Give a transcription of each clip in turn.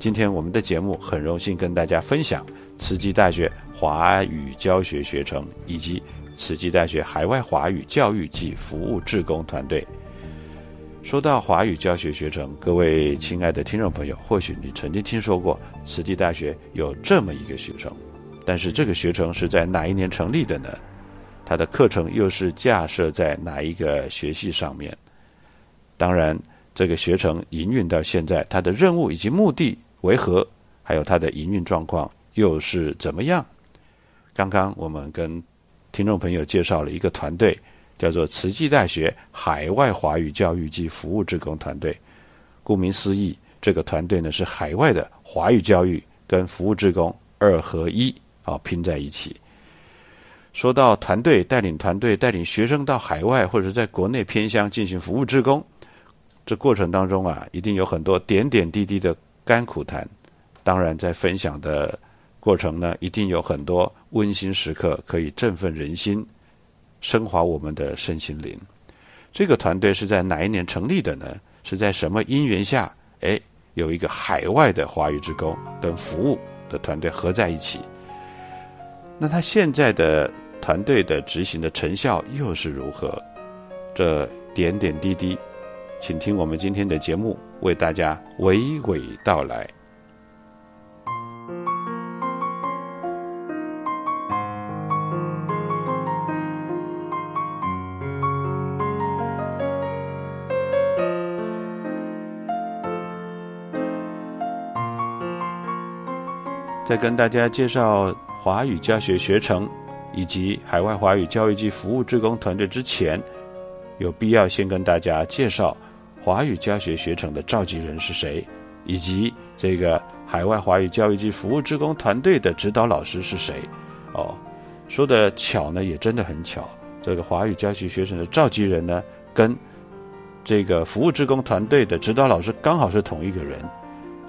今天我们的节目很荣幸跟大家分享慈济大学华语教学学程以及慈济大学海外华语教育及服务志工团队。说到华语教学学程，各位亲爱的听众朋友，或许你曾经听说过慈济大学有这么一个学程，但是这个学程是在哪一年成立的呢？它的课程又是架设在哪一个学系上面？当然，这个学程营运到现在，它的任务以及目的。为何？还有它的营运状况又是怎么样？刚刚我们跟听众朋友介绍了一个团队，叫做慈济大学海外华语教育及服务职工团队。顾名思义，这个团队呢是海外的华语教育跟服务职工二合一啊拼在一起。说到团队带领团队带领学生到海外或者在国内偏乡进行服务职工，这过程当中啊，一定有很多点点滴滴的。甘苦谈，当然在分享的过程呢，一定有很多温馨时刻，可以振奋人心，升华我们的身心灵。这个团队是在哪一年成立的呢？是在什么因缘下？哎，有一个海外的华语职工跟服务的团队合在一起。那他现在的团队的执行的成效又是如何？这点点滴滴，请听我们今天的节目。为大家娓娓道来。在跟大家介绍华语教学学程以及海外华语教育及服务职工团队之前，有必要先跟大家介绍。华语教学学程的召集人是谁？以及这个海外华语教育及服务职工团队的指导老师是谁？哦，说的巧呢，也真的很巧。这个华语教学学程的召集人呢，跟这个服务职工团队的指导老师刚好是同一个人。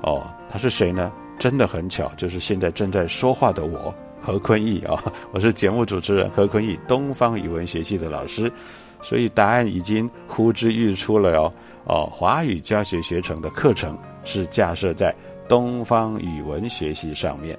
哦，他是谁呢？真的很巧，就是现在正在说话的我何坤义啊，我是节目主持人何坤义，东方语文学系的老师。所以答案已经呼之欲出了哟。哦，华语教学学程的课程是架设在东方语文学系上面。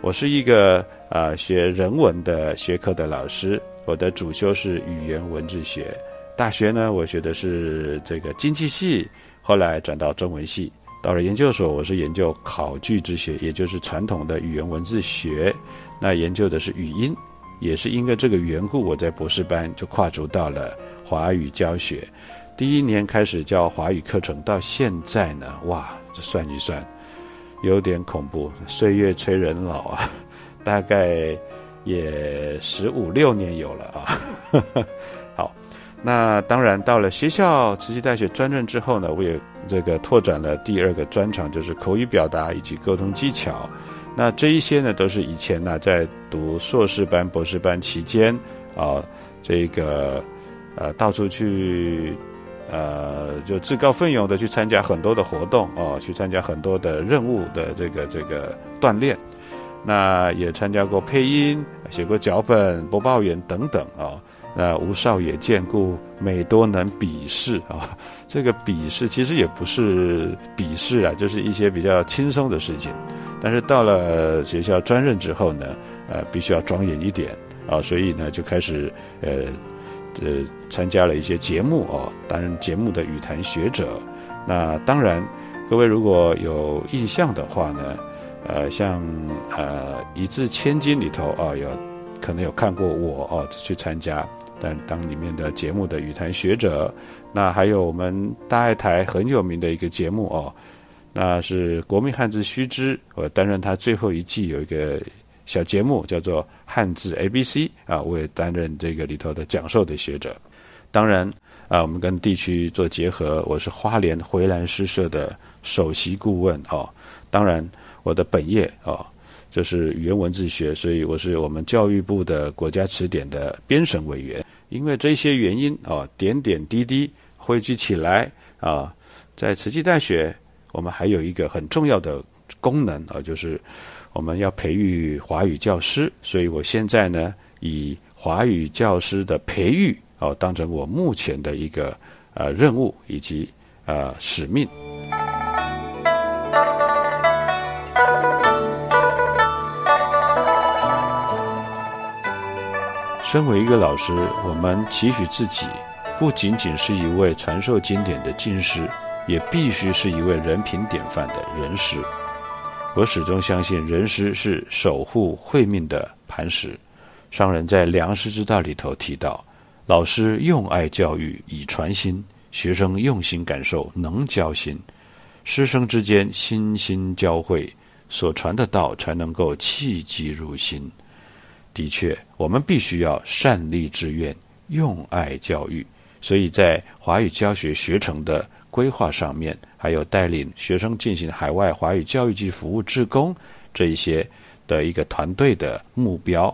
我是一个呃学人文的学科的老师，我的主修是语言文字学。大学呢，我学的是这个经济系，后来转到中文系。到了研究所，我是研究考据之学，也就是传统的语言文字学。那研究的是语音，也是因为这个缘故，我在博士班就跨足到了华语教学。第一年开始教华语课程，到现在呢，哇，这算一算，有点恐怖，岁月催人老啊，大概也十五六年有了啊。好，那当然到了学校慈济大学专任之后呢，我也这个拓展了第二个专长，就是口语表达以及沟通技巧。那这一些呢，都是以前呢在读硕士班、博士班期间啊，这个呃到处去。呃，就自告奋勇的去参加很多的活动哦，去参加很多的任务的这个这个锻炼。那也参加过配音，写过脚本、播报员等等啊。那吴少也见故，美多能鄙视啊。这个鄙视其实也不是鄙视啊，就是一些比较轻松的事情。但是到了学校专任之后呢，呃，必须要庄严一点啊，所以呢就开始呃呃参加了一些节目哦，担任节目的语坛学者。那当然，各位如果有印象的话呢，呃，像呃《一字千金》里头啊，有可能有看过我哦去参加，但当里面的节目的语坛学者。那还有我们大爱台很有名的一个节目哦，那是国民汉字须知，我担任他最后一季有一个小节目叫做汉字 A B C 啊，我也担任这个里头的讲授的学者。当然啊，我们跟地区做结合，我是花莲回兰诗社的首席顾问哦。当然，我的本业哦就是语言文字学，所以我是我们教育部的国家词典的编审委员。因为这些原因啊，点点滴滴汇聚起来啊，在慈济大学，我们还有一个很重要的功能啊，就是我们要培育华语教师。所以我现在呢，以华语教师的培育。哦，当成我目前的一个呃任务以及呃使命。身为一个老师，我们期许自己不仅仅是一位传授经典的经师，也必须是一位人品典范的人师。我始终相信，人师是守护慧命的磐石。商人在《良师之道》里头提到。老师用爱教育以传心，学生用心感受能教心，师生之间心心交汇，所传的道才能够契机入心。的确，我们必须要善立志愿，用爱教育。所以在华语教学学程的规划上面，还有带领学生进行海外华语教育及服务志工这一些的一个团队的目标，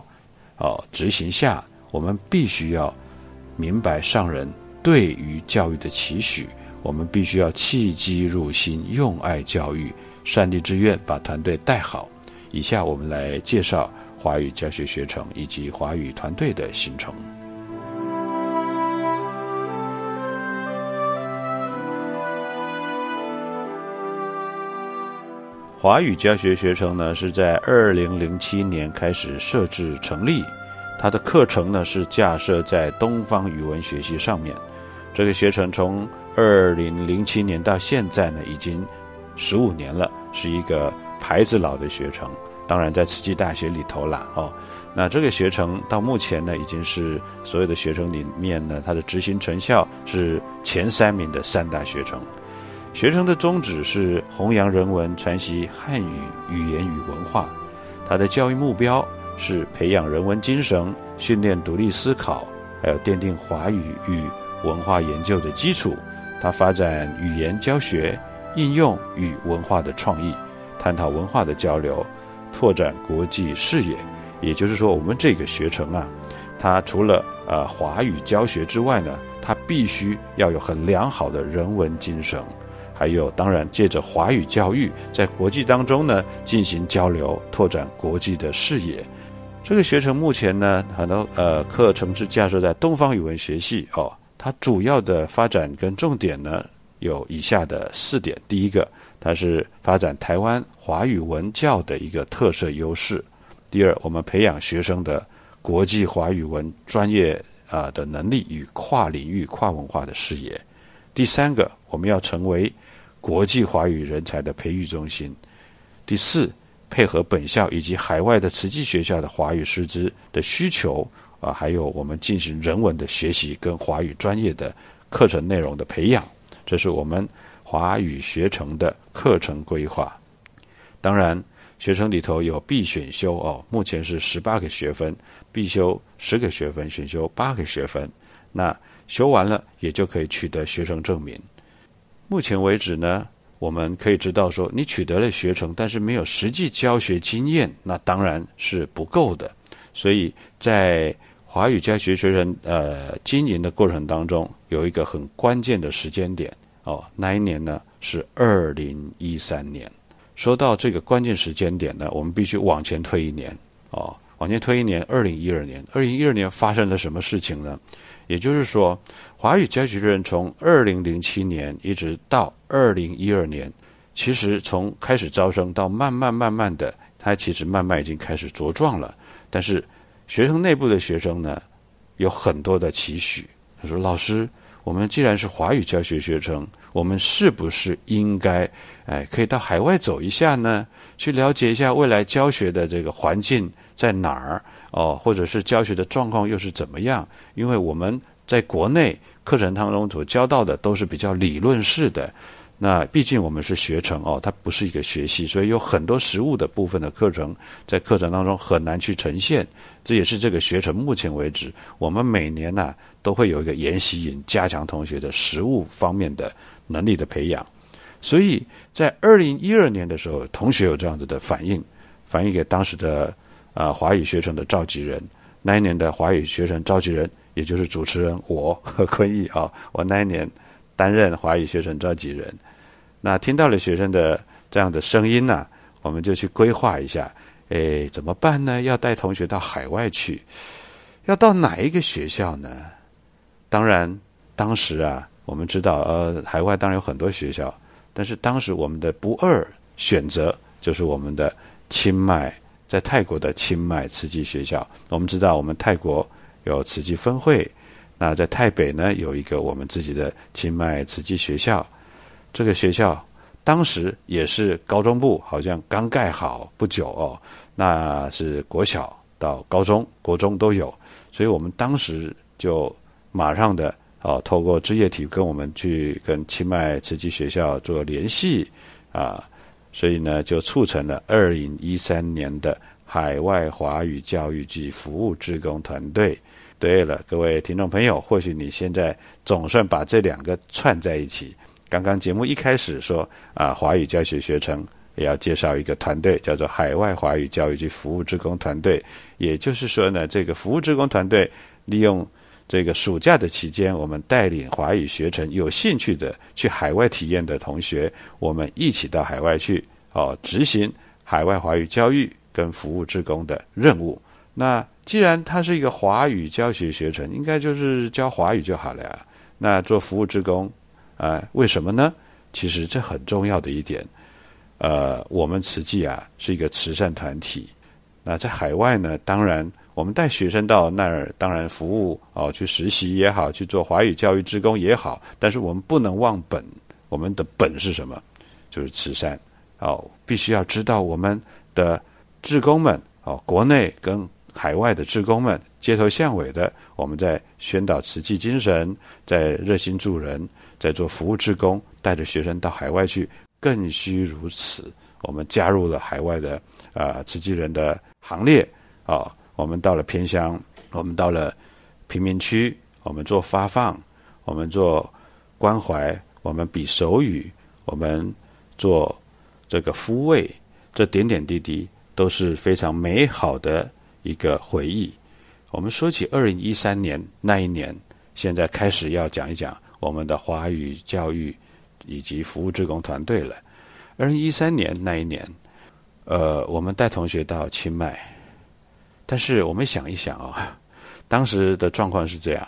哦，执行下，我们必须要。明白上人对于教育的期许，我们必须要契机入心，用爱教育，善地志愿，把团队带好。以下我们来介绍华语教学学程以及华语团队的形成。华语教学学程呢，是在二零零七年开始设置成立。它的课程呢是架设在东方语文学习上面，这个学程从二零零七年到现在呢已经十五年了，是一个牌子老的学程。当然在慈济大学里头啦，哦，那这个学程到目前呢已经是所有的学程里面呢它的执行成效是前三名的三大学程。学程的宗旨是弘扬人文、传习汉语语言与文化，它的教育目标。是培养人文精神、训练独立思考，还有奠定华语与文化研究的基础。它发展语言教学、应用与文化的创意，探讨文化的交流，拓展国际视野。也就是说，我们这个学程啊，它除了呃华语教学之外呢，它必须要有很良好的人文精神，还有当然借着华语教育在国际当中呢进行交流，拓展国际的视野。这个学程目前呢，很多呃课程是架设在东方语文学系哦。它主要的发展跟重点呢有以下的四点：第一个，它是发展台湾华语文教的一个特色优势；第二，我们培养学生的国际华语文专业啊的能力与跨领域、跨文化的视野；第三个，我们要成为国际华语人才的培育中心；第四。配合本校以及海外的慈济学校的华语师资的需求啊，还有我们进行人文的学习跟华语专业的课程内容的培养，这是我们华语学程的课程规划。当然，学程里头有必选修哦，目前是十八个学分，必修十个学分，选修八个学分。那修完了也就可以取得学生证明。目前为止呢。我们可以知道，说你取得了学成，但是没有实际教学经验，那当然是不够的。所以在华语教学学生呃经营的过程当中，有一个很关键的时间点哦，那一年呢是二零一三年，说到这个关键时间点呢，我们必须往前推一年哦，往前推一年，二零一二年。二零一二年发生了什么事情呢？也就是说，华语教学人从二零零七年一直到二零一二年，其实从开始招生到慢慢慢慢的，它其实慢慢已经开始茁壮了。但是学生内部的学生呢，有很多的期许。他说：“老师，我们既然是华语教学学生，我们是不是应该，哎，可以到海外走一下呢？去了解一下未来教学的这个环境在哪儿哦，或者是教学的状况又是怎么样？因为我们在国内课程当中所教到的都是比较理论式的。”那毕竟我们是学程哦，它不是一个学系，所以有很多实物的部分的课程，在课程当中很难去呈现。这也是这个学程目前为止，我们每年呢都会有一个研习营，加强同学的实物方面的能力的培养。所以在二零一二年的时候，同学有这样子的反应，反映给当时的啊华语学生的召集人。那一年的华语学生召集人，也就是主持人我和坤义啊，我那一年担任华语学生召集人。那听到了学生的这样的声音呢，我们就去规划一下，诶，怎么办呢？要带同学到海外去，要到哪一个学校呢？当然，当时啊，我们知道，呃，海外当然有很多学校，但是当时我们的不二选择就是我们的清迈，在泰国的清迈慈济学校。我们知道，我们泰国有慈济分会，那在台北呢，有一个我们自己的清迈慈济学校。这个学校当时也是高中部，好像刚盖好不久哦。那是国小到高中、国中都有，所以我们当时就马上的哦，透过职业体跟我们去跟清迈慈济学校做联系啊，所以呢就促成了二零一三年的海外华语教育及服务职工团队。对了，各位听众朋友，或许你现在总算把这两个串在一起。刚刚节目一开始说啊，华语教学学程也要介绍一个团队，叫做海外华语教育及服务职工团队。也就是说呢，这个服务职工团队利用这个暑假的期间，我们带领华语学程有兴趣的去海外体验的同学，我们一起到海外去哦，执行海外华语教育跟服务职工的任务。那既然它是一个华语教学学程，应该就是教华语就好了呀。那做服务职工。啊，为什么呢？其实这很重要的一点，呃，我们慈济啊是一个慈善团体。那在海外呢，当然我们带学生到那儿，当然服务哦，去实习也好，去做华语教育职工也好。但是我们不能忘本，我们的本是什么？就是慈善。哦，必须要知道我们的职工们哦，国内跟海外的职工们，街头巷尾的，我们在宣导慈济精神，在热心助人。在做服务职工，带着学生到海外去，更需如此。我们加入了海外的啊慈济人的行列啊。我们到了偏乡，我们到了贫民区，我们做发放，我们做关怀，我们比手语，我们做这个抚慰，这点点滴滴都是非常美好的一个回忆。我们说起二零一三年那一年，现在开始要讲一讲。我们的华语教育以及服务职工团队了。二零一三年那一年，呃，我们带同学到清迈，但是我们想一想啊，当时的状况是这样：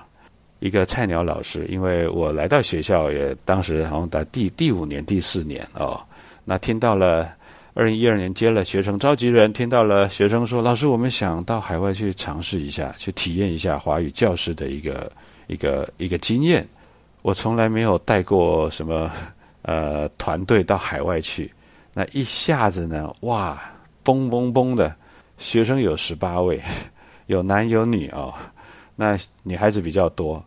一个菜鸟老师，因为我来到学校也当时好像在第第五年、第四年哦，那听到了二零一二年接了学生召集人，听到了学生说：“老师，我们想到海外去尝试一下，去体验一下华语教师的一个一个一个经验。”我从来没有带过什么呃团队到海外去，那一下子呢，哇，嘣嘣嘣的，学生有十八位，有男有女哦，那女孩子比较多，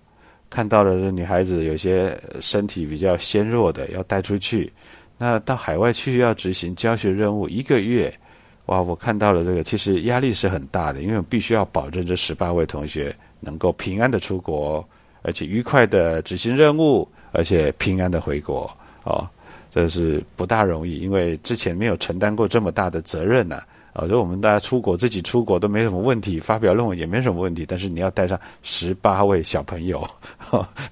看到了这女孩子有些身体比较纤弱的，要带出去，那到海外去要执行教学任务一个月，哇，我看到了这个，其实压力是很大的，因为我必须要保证这十八位同学能够平安的出国。而且愉快的执行任务，而且平安的回国，哦，这是不大容易，因为之前没有承担过这么大的责任呢。就我们大家出国自己出国都没什么问题，发表论文也没什么问题，但是你要带上十八位小朋友，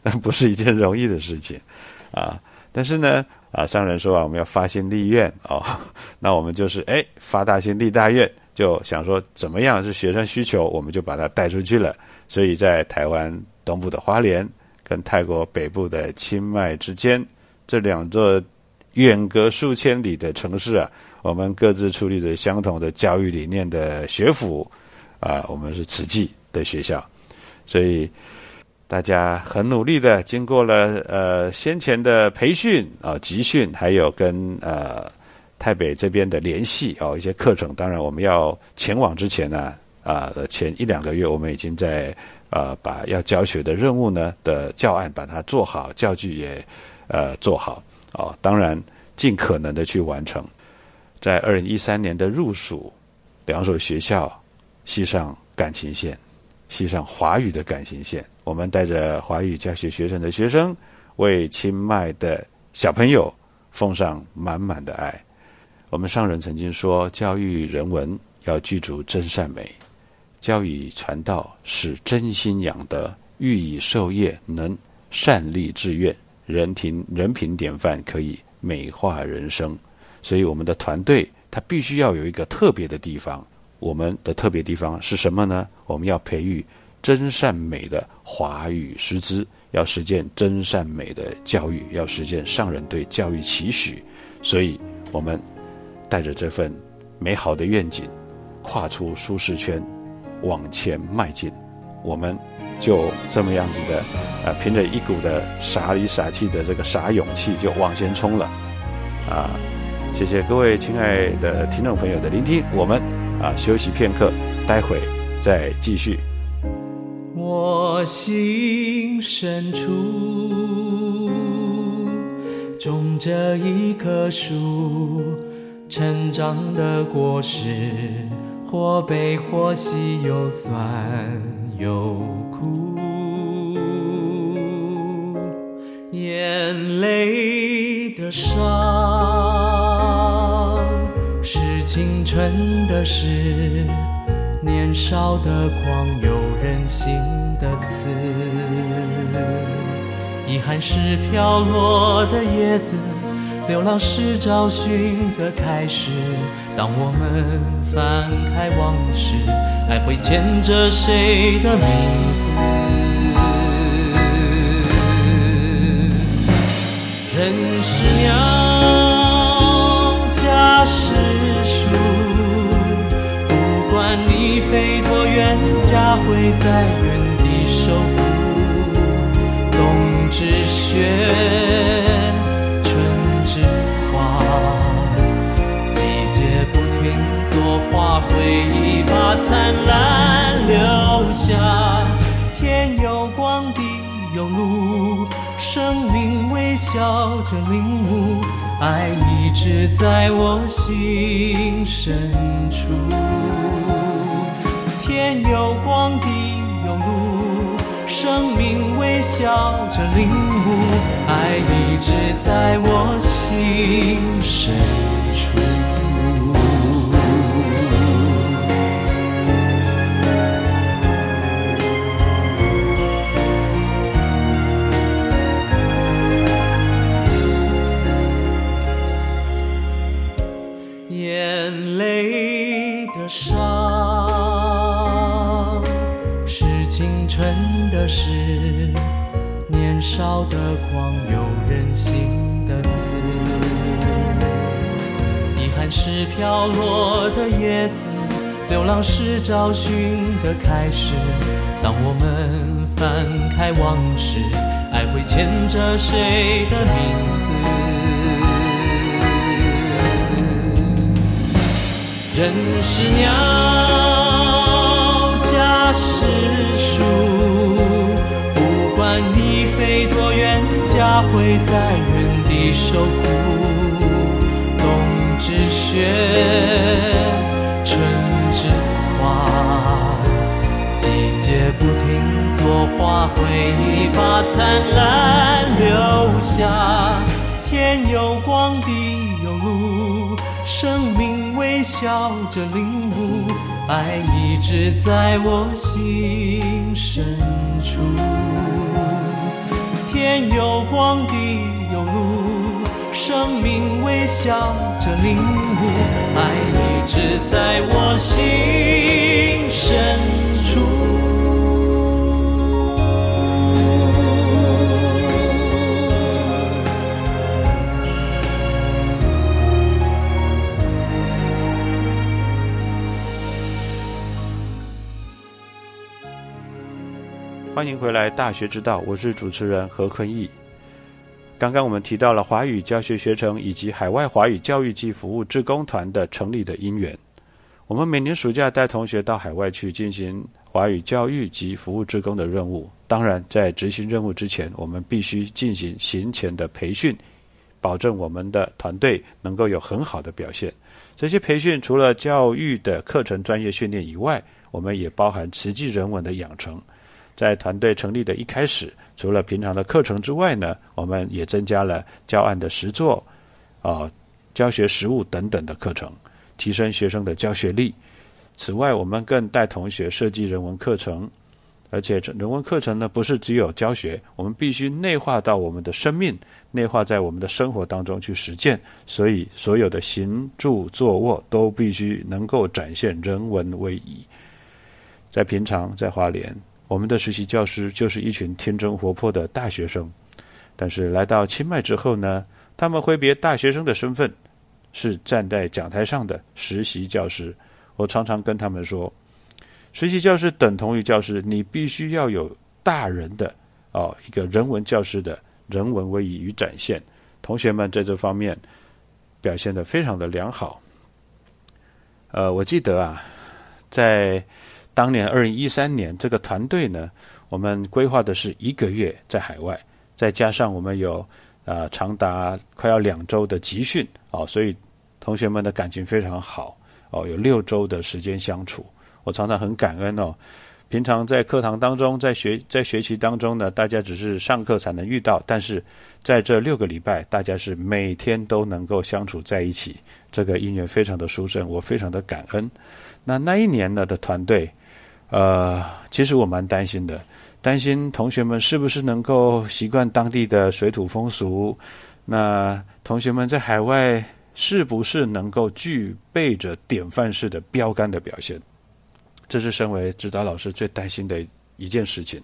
那不是一件容易的事情，啊。但是呢，啊，商人说啊，我们要发心立愿哦，那我们就是哎发大心立大愿，就想说怎么样是学生需求，我们就把它带出去了。所以在台湾东部的花莲跟泰国北部的清迈之间这两座远隔数千里的城市啊，我们各自处理着相同的教育理念的学府啊，我们是慈济的学校，所以。大家很努力的，经过了呃先前的培训啊集训，还有跟呃台北这边的联系哦一些课程。当然，我们要前往之前呢啊前一两个月，我们已经在呃把要教学的任务呢的教案把它做好，教具也呃做好哦。当然，尽可能的去完成。在二零一三年的入暑，两所学校系上感情线，系上华语的感情线。我们带着华语教学学生的学生，为清迈的小朋友奉上满满的爱。我们上人曾经说，教育人文要具足真善美，教育传道使真心养德，欲以授业能善立志愿，人品人品典范可以美化人生。所以，我们的团队它必须要有一个特别的地方。我们的特别地方是什么呢？我们要培育。真善美的华语师资要实践真善美的教育，要实践上人对教育期许，所以我们带着这份美好的愿景，跨出舒适圈，往前迈进。我们就这么样子的，啊，凭着一股的傻里傻气的这个傻勇气，就往前冲了。啊，谢谢各位亲爱的听众朋友的聆听，我们啊休息片刻，待会再继续。我心深处种着一棵树，成长的果实或悲或喜，有酸有苦。眼泪的伤青春的事。年少的狂，有任性的刺；遗憾是飘落的叶子，流浪是找寻的开始。当我们翻开往事，还会牵着谁的名字？人是鸟，家是。飞多远，家会在原地守护。冬之雪，春之花，季节不停作画，回忆把灿烂留下。天有光，地有路，生命微笑着领悟，爱一直在我心深处。笑着领悟，爱一直在我心深。流浪是找寻的开始。当我们翻开往事，爱会牵着谁的名字？人是鸟，家是树，不管你飞多远，家会在原地守护。雪，花，回忆把灿烂留下。天有光，地有路，生命微笑着领悟，爱一直在我心深处。天有光，地有路。生命微笑着领悟，爱一直在我心深处。欢迎回来，《大学之道》，我是主持人何坤义。刚刚我们提到了华语教学学程以及海外华语教育及服务志工团的成立的因缘。我们每年暑假带同学到海外去进行华语教育及服务志工的任务。当然，在执行任务之前，我们必须进行行前的培训，保证我们的团队能够有很好的表现。这些培训除了教育的课程专业训练以外，我们也包含实际人文的养成。在团队成立的一开始，除了平常的课程之外呢，我们也增加了教案的实作、啊教学实务等等的课程，提升学生的教学力。此外，我们更带同学设计人文课程，而且人文课程呢，不是只有教学，我们必须内化到我们的生命，内化在我们的生活当中去实践。所以，所有的行住坐卧都必须能够展现人文威仪。在平常，在华联。我们的实习教师就是一群天真活泼的大学生，但是来到清迈之后呢，他们挥别大学生的身份，是站在讲台上的实习教师。我常常跟他们说，实习教师等同于教师，你必须要有大人的哦一个人文教师的人文威仪与展现。同学们在这方面表现的非常的良好。呃，我记得啊，在。当年二零一三年，这个团队呢，我们规划的是一个月在海外，再加上我们有啊长达快要两周的集训哦，所以同学们的感情非常好哦，有六周的时间相处，我常常很感恩哦。平常在课堂当中，在学在学习当中呢，大家只是上课才能遇到，但是在这六个礼拜，大家是每天都能够相处在一起，这个姻缘非常的殊胜，我非常的感恩。那那一年呢的团队。呃，其实我蛮担心的，担心同学们是不是能够习惯当地的水土风俗？那同学们在海外是不是能够具备着典范式的标杆的表现？这是身为指导老师最担心的一件事情。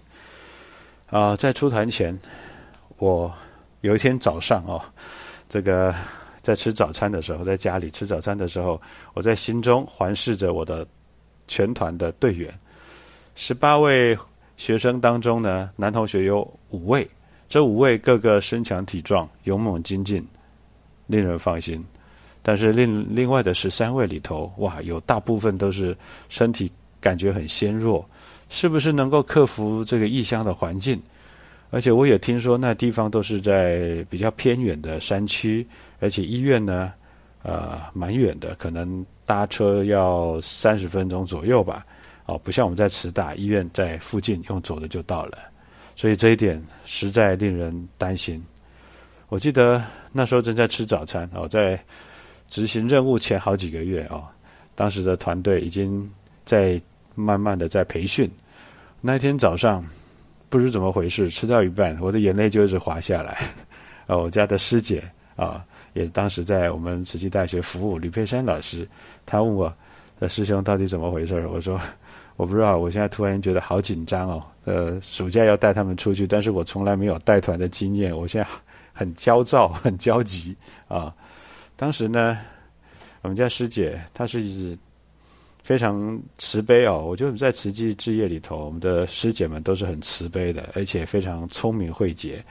啊，在出团前，我有一天早上哦，这个在吃早餐的时候，在家里吃早餐的时候，我在心中环视着我的全团的队员。十八位学生当中呢，男同学有五位，这五位个个身强体壮、勇猛精进，令人放心。但是另另外的十三位里头，哇，有大部分都是身体感觉很纤弱，是不是能够克服这个异乡的环境？而且我也听说那地方都是在比较偏远的山区，而且医院呢，呃，蛮远的，可能搭车要三十分钟左右吧。哦，不像我们在慈大医院在附近，用走的就到了，所以这一点实在令人担心。我记得那时候正在吃早餐哦，在执行任务前好几个月哦，当时的团队已经在慢慢的在培训。那天早上不知怎么回事，吃到一半，我的眼泪就一直滑下来。啊，我家的师姐啊，也当时在我们慈济大学服务，吕佩珊老师，他问我，呃，师兄到底怎么回事？我说。我不知道，我现在突然觉得好紧张哦。呃，暑假要带他们出去，但是我从来没有带团的经验，我现在很焦躁、很焦急啊。当时呢，我们家师姐她是非常慈悲哦。我觉得我们在慈济置业里头，我们的师姐们都是很慈悲的，而且非常聪明慧捷。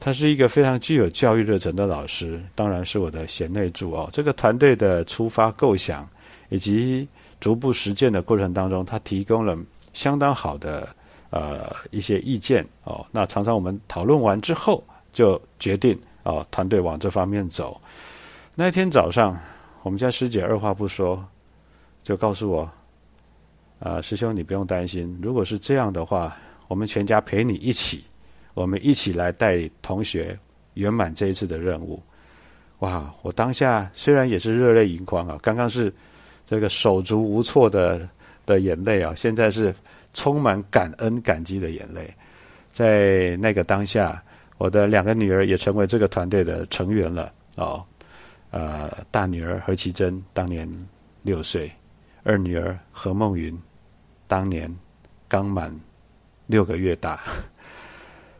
她是一个非常具有教育热忱的老师，当然是我的贤内助哦。这个团队的出发构想以及。逐步实践的过程当中，他提供了相当好的呃一些意见哦。那常常我们讨论完之后，就决定哦团队往这方面走。那天早上，我们家师姐二话不说，就告诉我：“啊，师兄你不用担心，如果是这样的话，我们全家陪你一起，我们一起来带同学圆满这一次的任务。”哇！我当下虽然也是热泪盈眶啊，刚刚是。这个手足无措的的眼泪啊，现在是充满感恩感激的眼泪。在那个当下，我的两个女儿也成为这个团队的成员了。哦，呃，大女儿何其珍当年六岁，二女儿何梦云当年刚满六个月大。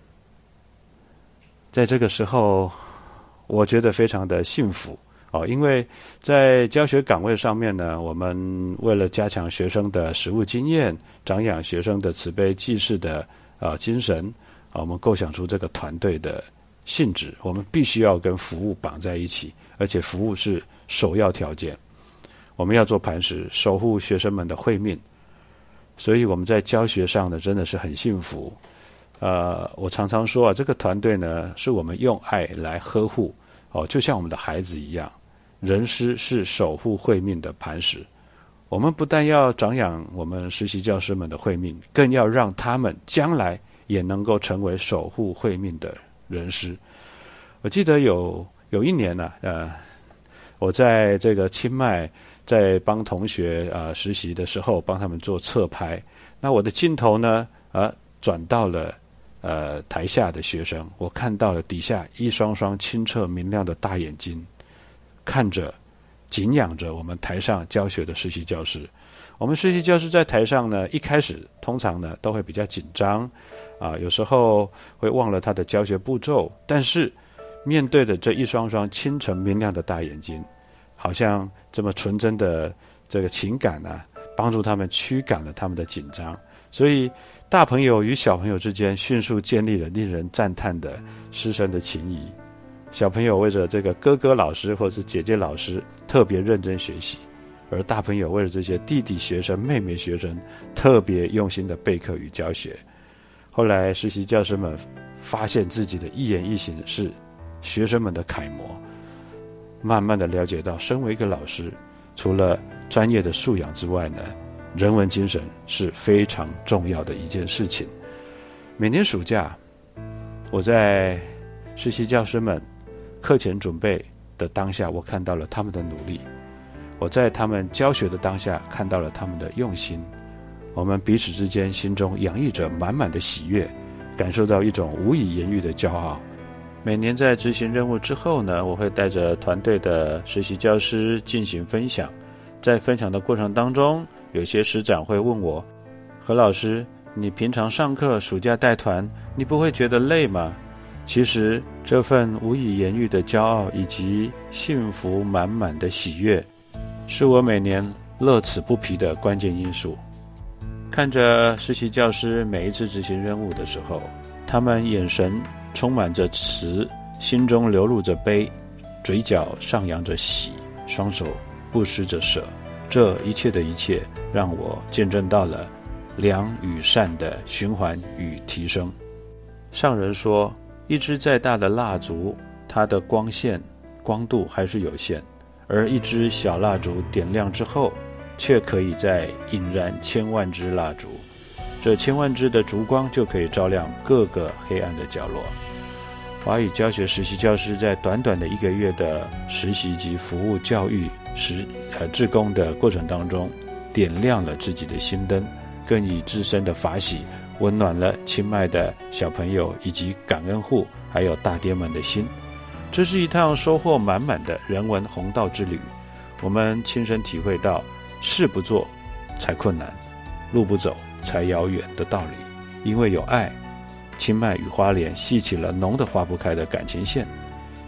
在这个时候，我觉得非常的幸福哦，因为在教学岗位上面呢，我们为了加强学生的实务经验，长养学生的慈悲济世的呃精神啊，我们构想出这个团队的性质，我们必须要跟服务绑在一起，而且服务是首要条件。我们要做磐石，守护学生们的慧命，所以我们在教学上呢，真的是很幸福。呃，我常常说啊，这个团队呢，是我们用爱来呵护哦，就像我们的孩子一样。人师是守护慧命的磐石，我们不但要长养我们实习教师们的慧命，更要让他们将来也能够成为守护慧命的人师。我记得有有一年呢，呃，我在这个清迈在帮同学啊实习的时候，帮他们做侧拍，那我的镜头呢，啊，转到了。呃，台下的学生，我看到了底下一双双清澈明亮的大眼睛，看着、敬仰着我们台上教学的实习教师。我们实习教师在台上呢，一开始通常呢都会比较紧张，啊，有时候会忘了他的教学步骤。但是面对的这一双双清澈明亮的大眼睛，好像这么纯真的这个情感呢，帮助他们驱赶了他们的紧张，所以。大朋友与小朋友之间迅速建立了令人赞叹的师生的情谊。小朋友为着这个哥哥老师或者是姐姐老师特别认真学习，而大朋友为了这些弟弟学生、妹妹学生特别用心的备课与教学。后来实习教师们发现自己的一言一行是学生们的楷模，慢慢的了解到，身为一个老师，除了专业的素养之外呢？人文精神是非常重要的一件事情。每年暑假，我在实习教师们课前准备的当下，我看到了他们的努力；我在他们教学的当下，看到了他们的用心。我们彼此之间心中洋溢着满满的喜悦，感受到一种无以言喻的骄傲。每年在执行任务之后呢，我会带着团队的实习教师进行分享，在分享的过程当中。有些师长会问我：“何老师，你平常上课、暑假带团，你不会觉得累吗？”其实，这份无以言喻的骄傲以及幸福满满的喜悦，是我每年乐此不疲的关键因素。看着实习教师每一次执行任务的时候，他们眼神充满着慈，心中流露着悲，嘴角上扬着喜，双手不施着舍。这一切的一切，让我见证到了良与善的循环与提升。上人说，一支再大的蜡烛，它的光线、光度还是有限；而一支小蜡烛点亮之后，却可以在引燃千万支蜡烛。这千万支的烛光就可以照亮各个黑暗的角落。华语教学实习教师在短短的一个月的实习及服务教育。实呃，志工的过程当中，点亮了自己的心灯，更以自身的法喜温暖了清迈的小朋友以及感恩户，还有大爹们的心。这是一趟收获满满的人文红道之旅。我们亲身体会到“事不做才困难，路不走才遥远”的道理。因为有爱，清迈与花莲系起了浓得化不开的感情线；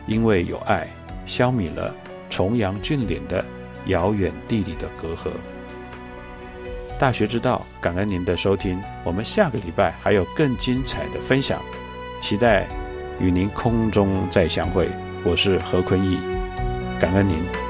因为有爱，消弭了。重阳峻岭的遥远地理的隔阂。大学之道，感恩您的收听，我们下个礼拜还有更精彩的分享，期待与您空中再相会。我是何坤义，感恩您。